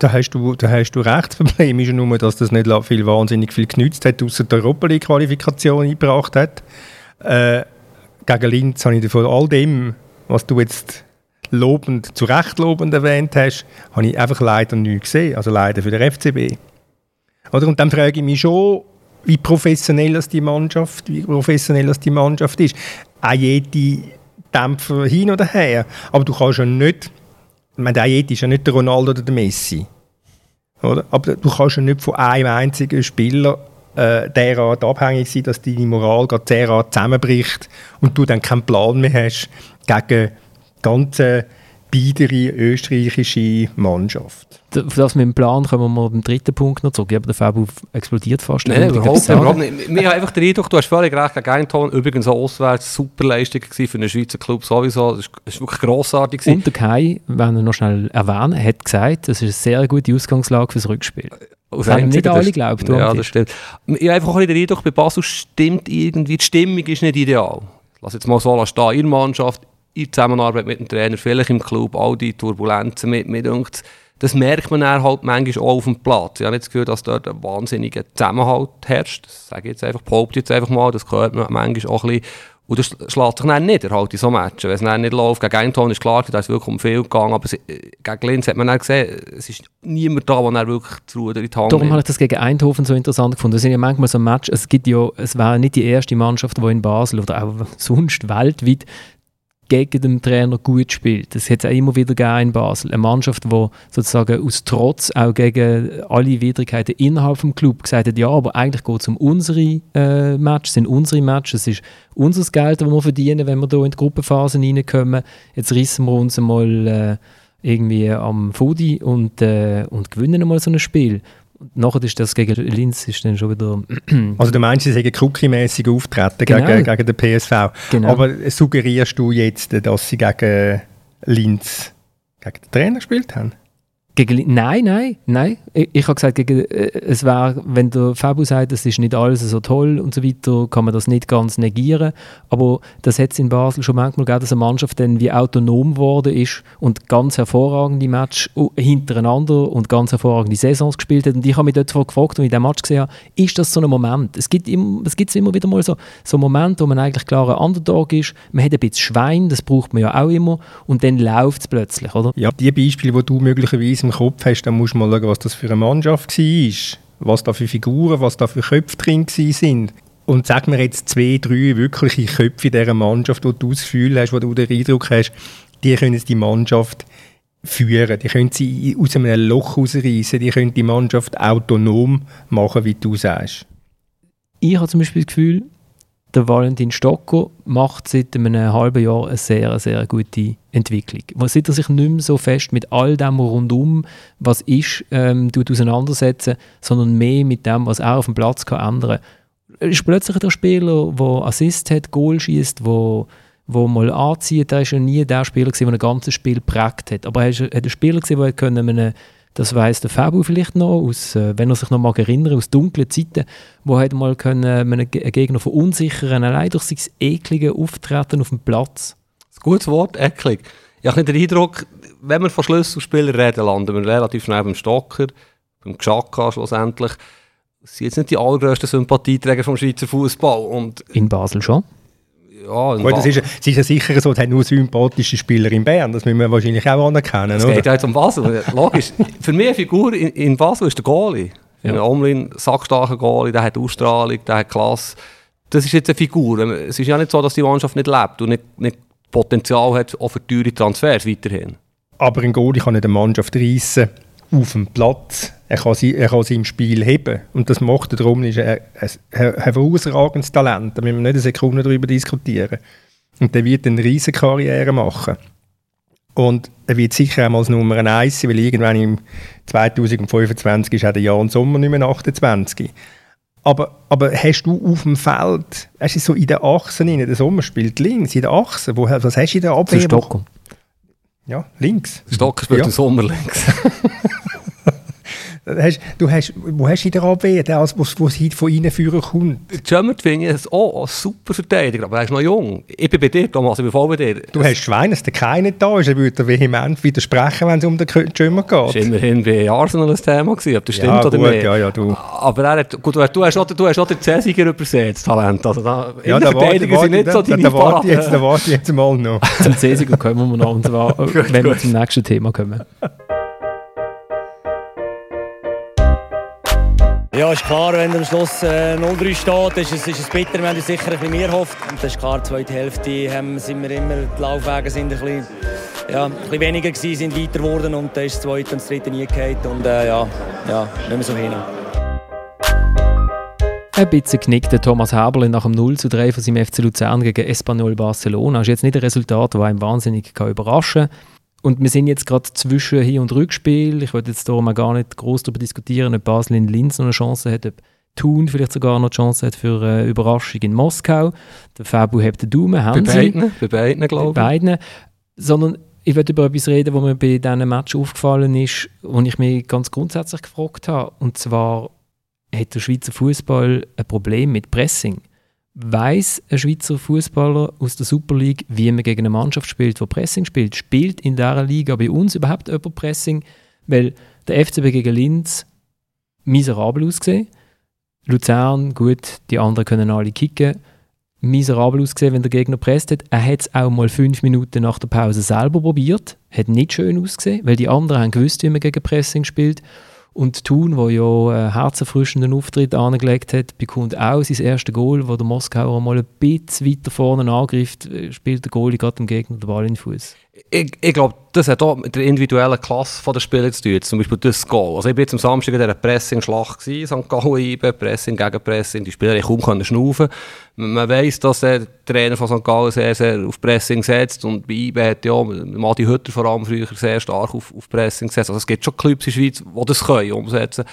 Da hast du, da hast du recht. Das Problem ist nur, dass das nicht viel, wahnsinnig viel genützt hat, außer der Europa League-Qualifikation eingebracht hat. Äh, gegen Linz habe ich von all dem, was du jetzt lobend, zu Recht lobend erwähnt hast, habe ich einfach leider nicht gesehen. Also leider für den FCB. Oder? Und dann frage ich mich schon, wie professionell das die Mannschaft, wie professionell das die Mannschaft ist. Auch jede Dämpfer hin oder her. Aber du kannst ja nicht ich meine, der ist ja nicht der Ronaldo oder der Messi. Oder? Aber du kannst ja nicht von einem einzigen Spieler äh, derart abhängig sein, dass deine Moral gerade derart zusammenbricht und du dann keinen Plan mehr hast gegen ganze biedere österreichische Mannschaft. Das mit dem Plan kommen wir beim dritten Punkt noch zurück. Aber der Fabu explodiert fast. Nein, nein überhaupt, überhaupt nicht. Mir habe einfach den Eindruck, du hast völlig recht gegen Eigenton. Übrigens auch auswärts super Leistung für einen Schweizer Club sowieso. Das war wirklich grossartig. Und der Kai, wenn er noch schnell erwähnen, hat gesagt, das ist eine sehr gute Ausgangslage für das Rückspiel. Das haben nicht alle geglaubt. Ja, das stimmt. Ich habe einfach auch den Eindruck, bei Basel stimmt irgendwie, die Stimmung ist nicht ideal. Lass jetzt mal so stehen, in der Mannschaft, in Zusammenarbeit mit dem Trainer, vielleicht im Club, all die Turbulenzen mit, mit uns. Das merkt man dann halt manchmal auch auf dem Platz. Ich habe nicht das Gefühl, dass dort ein wahnsinniger Zusammenhalt herrscht. Das sage ich jetzt einfach, behaupte jetzt einfach mal, das gehört man manchmal auch ein bisschen. Und das schlägt sich dann nicht halt in so Matchen. Wenn es dann nicht läuft, gegen Einton ist klar, da ist wirklich um viel gegangen, aber äh, gegen Linz hat man dann gesehen, es ist niemand da, der wirklich die Ruder in die Hand Darum habe ich das gegen Eindhoven so interessant gefunden. Es sind ja manchmal so Matches, es gibt ja, es wäre nicht die erste Mannschaft, die in Basel oder auch sonst weltweit gegen den Trainer gut spielt. Das hat es auch immer wieder gegeben in Basel. Eine Mannschaft, die sozusagen aus Trotz auch gegen alle Widrigkeiten innerhalb des Club gesagt hat, ja, aber eigentlich geht es um unsere äh, Matches, sind unsere Matches, es ist unser Geld, das wir verdienen, wenn wir hier in die Gruppenphasen reinkommen. Jetzt rissen wir uns einmal äh, irgendwie am Fodi und, äh, und gewinnen mal so ein Spiel nachher ist das gegen Linz ist dann schon wieder... also du meinst, sie sagen Cookie-mässig auftreten genau. gegen, gegen den PSV. Genau. Aber suggerierst du jetzt, dass sie gegen Linz gegen den Trainer gespielt haben? Gegen, nein, nein, nein. Ich, ich habe gesagt, gegen, äh, es wäre, wenn der Fabu sagt, es ist nicht alles so toll und so weiter, kann man das nicht ganz negieren. Aber das hat es in Basel schon manchmal gegeben, dass eine Mannschaft dann wie autonom geworden ist und ganz hervorragende Matches hintereinander und ganz hervorragende Saisons gespielt hat. Und ich habe mich dort gefragt, als ich den Match gesehen habe, ist das so ein Moment? Es gibt, immer, es gibt immer wieder mal so, so Momente, wo man eigentlich klar ein Underdog ist, man hat ein bisschen Schwein, das braucht man ja auch immer, und dann läuft es plötzlich, oder? Ja, die Beispiele, die du möglicherweise im Kopf hast, dann musst du mal schauen, was das für eine Mannschaft war, was da für Figuren, was da für Köpfe drin sind. Und sag mir jetzt zwei, drei wirkliche Köpfe in dieser Mannschaft, wo du das Gefühl hast, wo du den Eindruck hast, die können die Mannschaft führen, die können sie aus einem Loch rausreißen, die können die Mannschaft autonom machen, wie du sagst. Ich habe zum Beispiel das Gefühl, der Valentin Stocker macht seit einem halben Jahr eine sehr, sehr gute Entwicklung. Seit er sich nicht mehr so fest mit all dem rundum, was ist, ähm, auseinandersetzen, sondern mehr mit dem, was er auf dem Platz kann ändern kann. Ist plötzlich der Spieler, der Assist hat, Goal schießt, wo wo mal anzieht. Er war ja nie der Spieler, der ein ganzes Spiel geprägt hat. Aber er war ein Spieler, der können das weiß der Fabu vielleicht noch, aus, äh, wenn er sich noch mal erinnert, aus dunklen Zeiten, wo hat mal können, äh, einen Gegner verunsichern, allein durch sein eklige Auftreten auf dem Platz. Ein gutes Wort, eklig. Ich habe den Eindruck, wenn wir von Schlüsselspielern reden, landen wir relativ schnell beim Stocker, beim Gschakka schlussendlich. Das sind jetzt nicht die allergrößten Sympathieträger vom Schweizer Fußball. In Basel schon? Ja, Gut, das ist, es ist ja sicher so, es hat nur sympathische Spieler in Bern, das müssen wir wahrscheinlich auch anerkennen. Es geht ja jetzt um Basel, logisch. Für mich eine Figur in, in Basel ist der Goalie. Ja. Omlin, sackstarker Goalie, der hat Ausstrahlung, der hat Klasse. Das ist jetzt eine Figur. Es ist ja nicht so, dass die Mannschaft nicht lebt und nicht, nicht Potenzial hat, auch für teure Transfers weiterhin. Aber ein Goalie kann nicht eine Mannschaft reissen auf dem Platz. Er kann, sie, er kann sie im Spiel heben. Und das macht er darum, ist er ein herausragendes Talent. Da müssen wir nicht eine Sekunde darüber diskutieren. Und der wird eine riesige Karriere machen. Und er wird sicher einmal Nummer 1 sein, weil irgendwann im 2025 ist auch der Jan Sommer nicht mehr 28. Aber, aber hast du auf dem Feld, hast du so in der Achse, in der Sommer spielt links, in der Achse, wo, was hast du in der Abwehr? Stocker. Ja, links. Stocker spielt ja. im Sommer links. Hast, du hast, wo hast du in der Abwehr, der, was, was von ihnen führen kommt? Schömmert finde ich es auch ein super Verteidiger, aber er ist noch jung. Ich bin bei dir, Thomas, ich bin voll bei dir. Du hast Schwein, dass der keiner da ist. Er würde vehement widersprechen, wenn es um den Schömer geht. Das war immerhin bei Arsenal ein Thema, gewesen, ob das stimmt ja, oder gut, nicht. Ja, ja, du. Aber er hat, gut, du, hast noch, du hast noch den Cäsiger übersät, Talent. Also da, ja, da Verteidiger warte, sind nicht so deine da, da, warte jetzt, da warte jetzt mal noch. zum Cäsiger kommen wir noch, und zwar, wenn wir zum nächsten Thema kommen. Ja, ist klar, wenn am Schluss äh, 0-3 steht, ist es, ist es bitter. Wir haben sicher ein bisschen mehr gehofft. Und das ist klar, die zweite Hälfte haben, sind wir immer, die Laufwege sind ein bisschen, ja, ein bisschen weniger gewesen, sind weiter geworden und da ist das zweite und das dritte nie gefallen. Und äh, ja, ja, nicht mehr so hin. Ein bisschen knickt Thomas Haberle nach dem 0 zu 3 von seinem FC Luzern gegen Espanyol Barcelona. Das ist jetzt nicht ein Resultat, das einem wahnsinnig überraschen kann. Und wir sind jetzt gerade zwischen Hin- und Rückspiel. Ich wollte jetzt darum auch gar nicht groß darüber diskutieren, ob Basel in Linz noch eine Chance hat, ob Thun vielleicht sogar noch eine Chance hat für eine Überraschung in Moskau. Der Fabu hebt den Daumen, haben bei beiden, bei beiden, glaube ich. Bei beiden. Sondern ich werde über etwas reden, was mir bei diesem Match aufgefallen ist, wo ich mich ganz grundsätzlich gefragt habe. Und zwar hat der Schweizer Fußball ein Problem mit Pressing. Weiß ein Schweizer Fußballer aus der Super League, wie man gegen eine Mannschaft spielt, die Pressing spielt? Spielt in dieser Liga bei uns überhaupt jemand Pressing? Weil der FCB gegen Linz miserabel ausgesehen. Luzern, gut, die anderen können alle kicken. Miserabel ausgesehen, wenn der Gegner presst hat. Er hat es auch mal fünf Minuten nach der Pause selber probiert. Hat nicht schön ausgesehen, weil die anderen haben gewusst, wie man gegen Pressing spielt. Und Thun, der ja einen herzerfrischenden Auftritt angelegt hat, bekommt auch sein erstes Goal, wo der Moskauer mal ein bisschen weiter vorne angreift, äh, spielt der Goalie gerade dem Gegner den Ball in den Fuß. Ich, ich glaube, das hat auch mit der individuellen Klasse der Spieler zu tun. Zum Beispiel das Goal. Also ich war am Samstag in dieser Pressing-Schlacht, St. Gallen Pressing gegen Pressing. Die Spieler kaum können schnaufen. Man weiss, dass der Trainer von St. Gallen sehr, sehr auf Pressing setzt. Und bei IBE hat ja Madi Hütter vor allem früher sehr stark auf, auf Pressing gesetzt. Also es gibt schon Clubs in der Schweiz, die das können umsetzen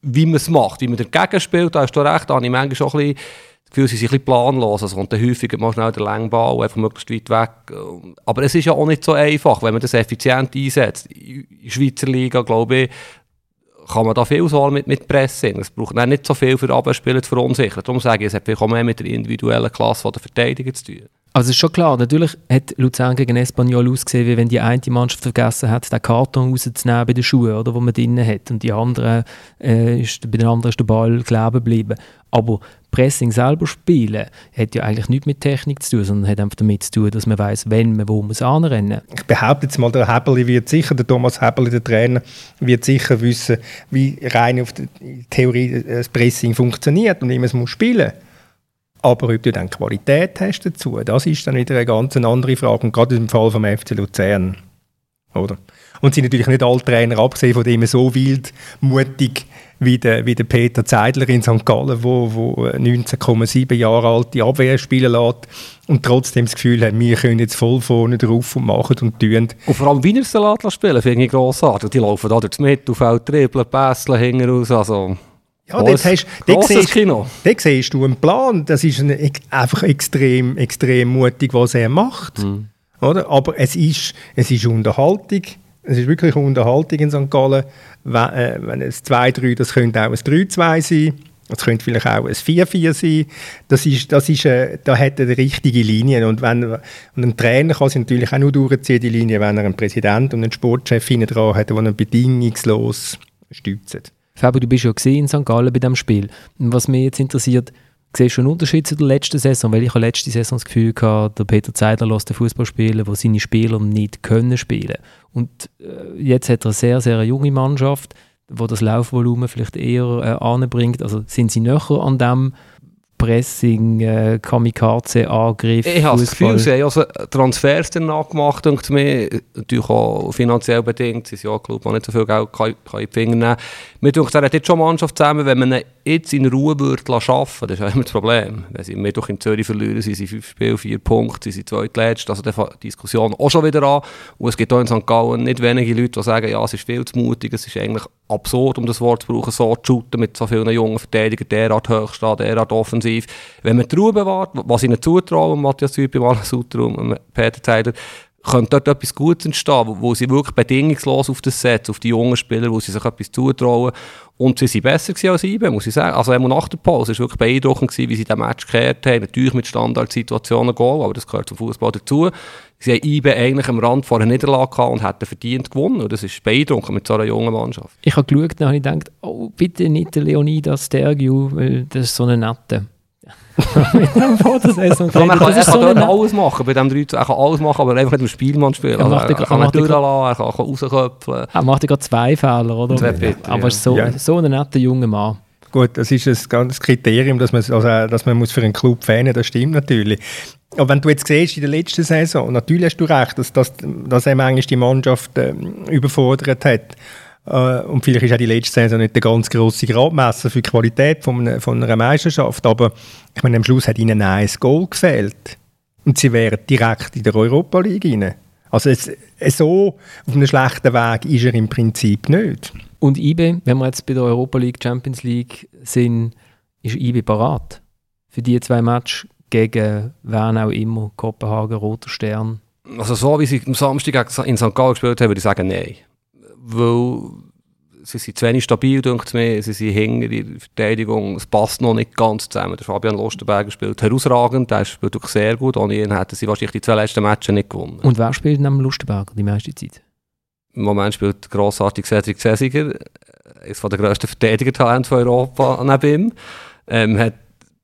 Wie man es macht, wie man dagegen spielt, da hast du recht, da habe ich manchmal schon ein bisschen Gefühl, sie sind ein bisschen planlos. Also kommt dann häufiger mal schnell der Längball, einfach möglichst weit weg. Aber es ist ja auch nicht so einfach, wenn man das effizient einsetzt. In der Schweizer Liga, glaube ich, kann man da viel Auswahl mit, mit Pressing. Es braucht nicht so viel für Abwehrspieler zu verunsichern. Darum sage ich, es hat auch mehr mit der individuellen Klasse der Verteidiger zu tun. Also ist schon klar, natürlich hat Luzern gegen Espanyol ausgesehen, wie wenn die eine Mannschaft vergessen hat, den Karton rauszunehmen bei den Schuhen, oder, wo man drinnen hat. Und die andere, äh, ist, bei den anderen ist der Ball kleben geblieben. Aber Pressing selber spielen hat ja eigentlich nichts mit Technik zu tun, sondern hat einfach damit zu tun, dass man weiß, wenn man wo muss anrennen. Ich behaupte jetzt mal, der Hebeli wird sicher, der Thomas Hebeli, der Trainer, wird sicher wissen, wie rein auf der Theorie das Pressing funktioniert und wie man es spielen muss. Aber ob du dann Qualität hast dazu, das ist dann wieder eine ganz andere Frage. Und gerade im Fall vom FC Luzern. Oder? Und sind natürlich nicht alle Trainer, abgesehen von dem so wild, mutig wie der, wie der Peter Zeidler in St. Gallen, wo, wo 19,7 Jahre alt die Abwehr spielen lässt und trotzdem das Gefühl hat, wir können jetzt voll vorne drauf und machen und tun. Und vor allem Wiener Salat spielen, finde ich grossartig. Die laufen da durchs Mittelfeld, dribbeln, pässeln, hinten raus, also... Ja, dort, hast, dort, siehst, Kino. dort siehst du einen Plan. Das ist ein, einfach extrem, extrem mutig, was er macht. Mhm. Oder? Aber es ist, es ist Unterhaltung. Es ist wirklich Unterhaltung in St. Gallen. Wenn, äh, wenn es 2-3, das könnte auch ein 3-2 sein. Das könnte vielleicht auch ein 4-4 sein. Das ist, das ist, äh, da hat er die richtige Linie. Und, wenn, und ein Trainer kann sich natürlich auch nur durchziehen, die Linie, wenn er einen Präsident und einen Sportchef hinten dran hat, der ihn bedingungslos stützt. Fabio, du bist ja in St. Gallen bei diesem Spiel. Was mich jetzt interessiert, siehst du einen Unterschied zu der letzten Saison? Weil ich habe letzte Saison das Gefühl hatte, der Peter Zeidler lässt den Fußball spielen, wo seine Spieler nicht können spielen. Und äh, jetzt hat er eine sehr, sehr junge Mannschaft, wo das Laufvolumen vielleicht eher äh, anbringt. Also sind sie näher an dem, Pressing, äh, Kamikaze-Angriff. Ich habe das Gefühl, sie haben also Transfers danach gemacht und mir, natürlich auch finanziell bedingt, sie sind ja, glaube ich, nicht so viel Geld kann, kann in die Finger nehmen. Mir denke, er hat jetzt schon Mannschaft zusammen, wenn man ihn jetzt in Ruhe würde arbeiten das ist ja immer das Problem. Wenn sie Mittwoch in Zürich verlieren, sind sie fünf Spiele, vier Punkte, sie sind zweitletzt, also die Diskussion auch schon wieder an. Und es gibt auch in St. Gallen nicht wenige Leute, die sagen, ja, es ist viel zu mutig, es ist eigentlich absurd, um das Wort zu brauchen, so zu shooten mit so vielen jungen Verteidigern, derart hoch stehen, derart offensiv. Wenn man die Ruhe bewahrt, was ihnen zutrauen, Matthias Zübi, Alan Sutter und Peter Zeider, könnte dort etwas Gutes entstehen, wo, sie wirklich bedingungslos auf das setzen, auf die jungen Spieler, wo sie sich etwas zutrauen. Und sie waren besser als IBE, muss ich sagen. Also nach der Pause war wirklich beeindruckend, gewesen, wie sie den Match gekehrt haben. Natürlich mit Standardsituationen Goal, aber das gehört zum Fußball dazu. Sie haben IBE eigentlich am Rand vor einer Niederlage gehabt und hätten verdient gewonnen. Und das ist beeindruckend mit so einer jungen Mannschaft. Ich habe geschaut und habe gedacht, oh, bitte nicht Leonidas Stergiu, weil das ist so eine nette mit Fotosaison ja, man kann, er kann dort alles machen, bei dem 3 er kann alles machen, aber einfach nicht im Spielmann spielen. Er, also, er, er kann durchlassen, er kann rausköpfen. Er macht ja gerade zwei Fehler, oder? Zwei Bitte, aber ja. so, ja. so ein netter junger Mann. Gut, das ist ein ganzes Kriterium, dass man, also, dass man muss für einen Club fähnen das stimmt natürlich. Aber wenn du jetzt siehst, in der letzten Saison, natürlich hast du recht, dass, dass, dass er manchmal die Mannschaft ähm, überfordert hat. Äh, und vielleicht ist auch die letzte Saison nicht der ganz grosse Gradmesser für die Qualität von einer, von einer Meisterschaft, aber ich meine, am Schluss hat ihnen ein Goal gefehlt. Und sie wären direkt in der Europa League rein. Also es, so auf einem schlechten Weg ist er im Prinzip nicht. Und IBE, wenn wir jetzt bei der Europa League, Champions League sind, ist IBE parat für die zwei Matches gegen wen auch immer, Kopenhagen, Roter Stern? Also so wie sie am Samstag in St. Gallen gespielt haben, würde ich sagen, nein. Weil sie sind zu wenig stabil, denkt mir. Sie sind hinter in der Verteidigung. Es passt noch nicht ganz zusammen. Der Fabian Lostenberger spielt herausragend. Der spielt wirklich sehr gut. Ohne ihn hätten sie wahrscheinlich die zwei letzten Matches nicht gewonnen. Und wer spielt neben Lustenberger die meiste Zeit? Im Moment spielt grossartig Cedric Cesiger, eines der grössten Verteidiger-Talente von Europa, neben ihm. Ähm, hat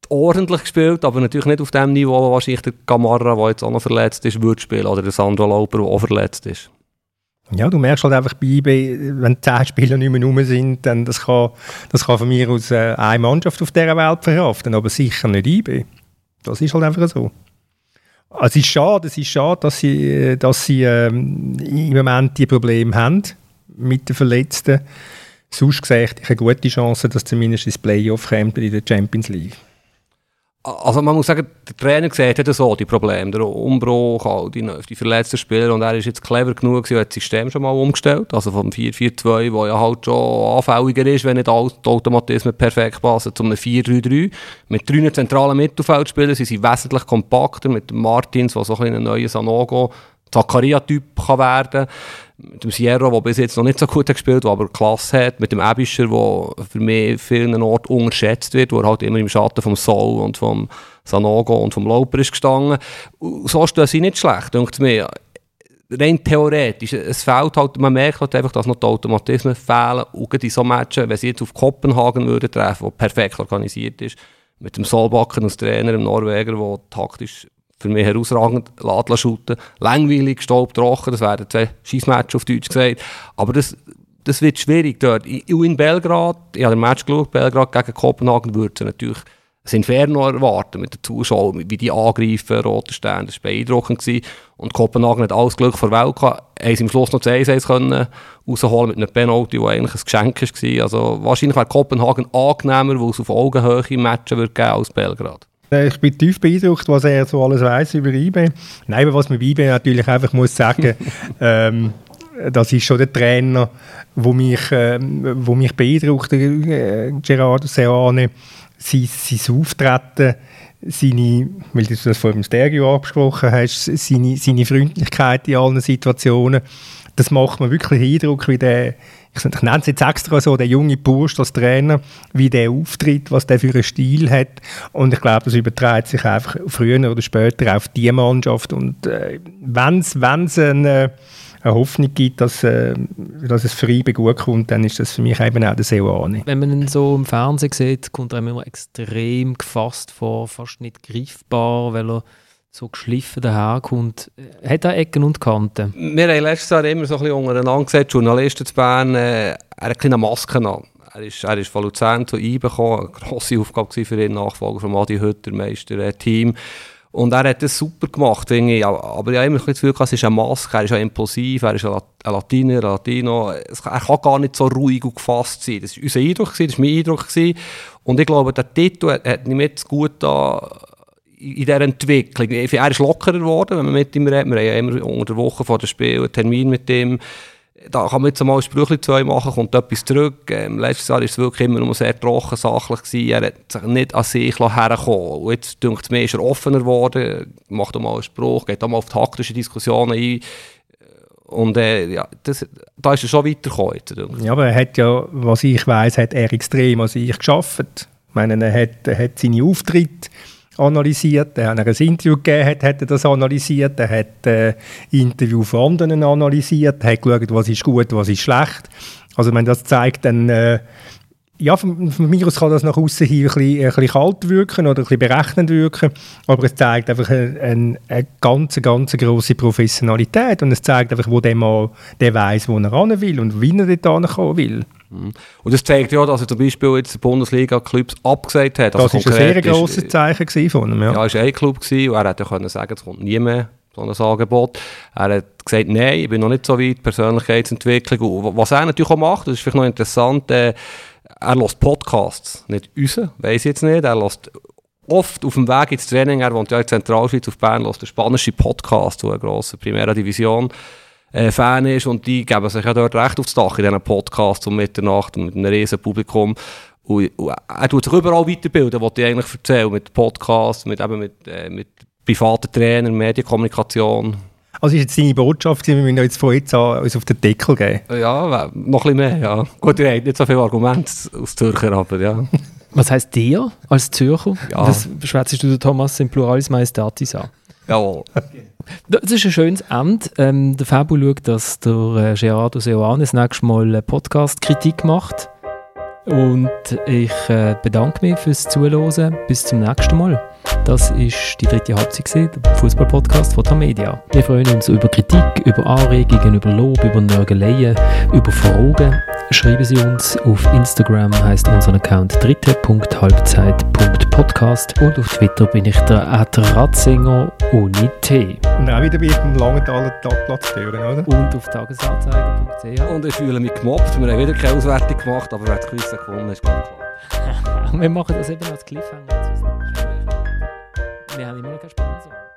ordentlich gespielt, aber natürlich nicht auf dem Niveau, wo wahrscheinlich der Gamarra, der jetzt auch noch verletzt ist, würde spielen. Oder der Sandro Lauper, der auch verletzt ist. Ja, du merkst halt einfach bei IB, wenn zehn Spieler nicht mehr rum sind, dann das kann, das kann von mir aus äh, eine Mannschaft auf dieser Welt verhaften, aber sicher nicht IB. Das ist halt einfach so. Also es ist schade, es ist schade, dass sie, dass sie ähm, im Moment die Probleme haben mit den Verletzten. Sonst sehe ich eine gute Chance, dass zumindest ins Playoff kommt in der Champions League. Also man muss sagen, der Trainer sieht ja so die Probleme, der Umbruch, all die, die verletzten Spieler. Und er ist jetzt clever genug und hat das System schon mal umgestellt, also vom 4-4-2, wo ja halt schon anfälliger ist, wenn nicht alle Automatismen perfekt passen, zum 4-3-3. Mit drei zentralen Mittelfeldspielern sind sie wesentlich kompakter, mit Martins, der so ein, ein neues Sanogo Zakaria-Typ werden kann mit dem Sierra, der bis jetzt noch nicht so gut hat gespielt hat, aber Klasse hat, mit dem Ebischer, der für mich vielen Orten unterschätzt wird, wo er halt immer im Schatten vom Sol und vom Sanogo und vom Lauper ist gestanden. so stehen sie nicht schlecht, denkt mir. Rein theoretisch, es fehlt halt, man merkt halt einfach, dass noch die Automatismen fehlen und in so Matchen, wenn sie jetzt auf Kopenhagen würden treffen, wo perfekt organisiert ist, mit dem Solbakken als Trainer, dem Norweger, der taktisch für mich herausragend laden shooten. Langweilig, staubtrocken, das wären zwei Schießmatches auf Deutsch gesagt. Aber das, das wird schwierig dort. In Belgrad, ich habe den Match geschaut, Belgrad gegen Kopenhagen, würde es natürlich das Inferno erwarten mit den Zuschauern, wie die angreifen, Roter Stern, das war beeindruckend. Und Kopenhagen hat alles Glück vor Welt gehabt, haben sie am Schluss noch 1-1 können rausholen mit einem Penalty, das eigentlich ein Geschenk war. Also wahrscheinlich wäre Kopenhagen angenehmer, weil es auf Augenhöhe Matchen würde geben als Belgrad. Äh, ich bin tief beeindruckt, was er so alles weiß über eBay. Nein, aber was man bei eBay natürlich einfach muss sagen, ähm, das ist schon der Trainer, wo mich, ähm, wo mich beeindruckt, äh, Gerardo Seane, sein, sein Auftreten, seine, weil du das vor dem Stereo angesprochen hast, seine, seine Freundlichkeit in allen Situationen, das macht mir wirklich Eindruck, wie der ich nenne es jetzt extra so, der junge Bursch als Trainer, wie der auftritt, was der für einen Stil hat. Und ich glaube, das überträgt sich einfach früher oder später auf die Mannschaft. Und äh, wenn es eine, eine Hoffnung gibt, dass, äh, dass es für IBE gut kommt, dann ist das für mich eben auch der Seoane. Wenn man ihn so im Fernsehen sieht, kommt er immer extrem gefasst vor, fast nicht greifbar, weil er so geschliffen daherkommt. Hat er Ecken und Kanten? Wir haben letztes Jahr immer so ein bisschen untereinander gesagt, Journalisten zu Bern, äh, er hat eine Maske an. Er ist, er ist von Luzern zu IBE gekommen, eine grosse Aufgabe für ihn, Nachfolger von Adi Hütter, Meister, äh, Team. Und er hat das super gemacht, finde ich. Aber ich habe immer das Gefühl, es ist eine Maske, er ist ja impulsiv, er ist ein Latiner, ein Latino. Er kann gar nicht so ruhig und gefasst sein. Das war unser Eindruck, das war mein Eindruck. Und ich glaube, der Titel hat, hat nicht jetzt gut da in dieser Entwicklung. Er ist lockerer geworden, wenn man mit ihm redet. Wir haben ja immer unter der Woche vor dem Spiel einen Termin mit ihm. Da kann man jetzt mal Sprüche zwei machen, kommt etwas zurück. Ähm, letztes Jahr war es wirklich immer nur sehr trocken, sachlich. Gewesen. Er hat sich nicht an sich hergekommen. Und jetzt, denke ich, ist er offener geworden, macht auch mal einen Spruch, geht auch mal auf taktische Diskussionen ein. Und äh, ja, das, da ist er schon weitergekommen. Ja, aber er hat ja, was ich weiß, hat er extrem an sich geschafft. Ich meine, er hat, er hat seine Auftritte analysiert, er hat ein Interview gegeben, hat, hat er das analysiert, er hat äh, Interview von anderen analysiert, hat geschaut, was ist gut, was ist schlecht. Also wenn das zeigt, dann äh, ja, von, mir aus kann das nach außen hin ein bisschen, ein bisschen kalt wirken oder ein bisschen berechnend wirken, aber es zeigt einfach eine, eine, eine ganz, ganz grosse Professionalität und es zeigt einfach, wo der mal der weiß, wo er ran will und wie er dort hinkommen will. Mhm. Und das zeigt ja, dass er zum Beispiel jetzt die Bundesliga-Clubs abgesagt hat. Also das war ein sehr grosses Zeichen von ihm. Ja, ja er war ein Club gewesen, und er hätte können sagen, es kommt nie mehr so ein Angebot. Er hat gesagt, nein, ich bin noch nicht so weit, Persönlichkeitsentwicklung. Und was er natürlich auch macht, das ist vielleicht noch interessant, äh, er lässt Podcasts, nicht unsere, weiß ich jetzt nicht, er lässt oft auf dem Weg ins Training, er wohnt ja in Zentralschweiz auf Bern, los der spanische Podcast, wo eine grosse Primera Division äh, Fan ist und die geben sich ja dort recht aufs Dach in diesen Podcasts um Mitternacht mit einem riesen Publikum. Und, und er tut sich überall weiterbilden, was ich eigentlich erzähle, mit Podcasts, mit, eben mit, äh, mit privaten Trainern, Medienkommunikation. Also ist jetzt deine Botschaft, wir müssen jetzt von jetzt an uns auf den Deckel geben? Ja, noch ein bisschen mehr, ja. Gut, ihr habt nicht so viele Argumente aus Zürcher, aber ja. Was heisst dir als Zürcher? Ja. Das schwätzt du Thomas im Pluralis Majestatis an. Jawohl. Das ist ein schönes Ende. Ähm, der Fabu schaut, dass der äh, Gerardo Seoane das nächste Mal eine Podcast-Kritik macht. Und ich äh, bedanke mich fürs Zuhören. Bis zum nächsten Mal. Das war die dritte Halbzeit, der Fußball-Podcast von Tamedia. Wir freuen uns über Kritik, über Anregungen, über Lob, über Nörgeleien, über Fragen. Schreiben Sie uns auf Instagram, heißt unser Account dritte.halbzeit.podcast und auf Twitter bin ich der Ratzinger ohne T. Und auch wieder bei dem Langenthaler Tagplatz hören, oder? Und auf tagesanzeiger.ch. Und ich fühle mich gemobbt, wir haben wieder keine Auswertung gemacht, aber wer das Quiz gewonnen ist, ganz klar. wir machen das eben als Cliffhanger. Wir haben immer noch keinen Sponsor.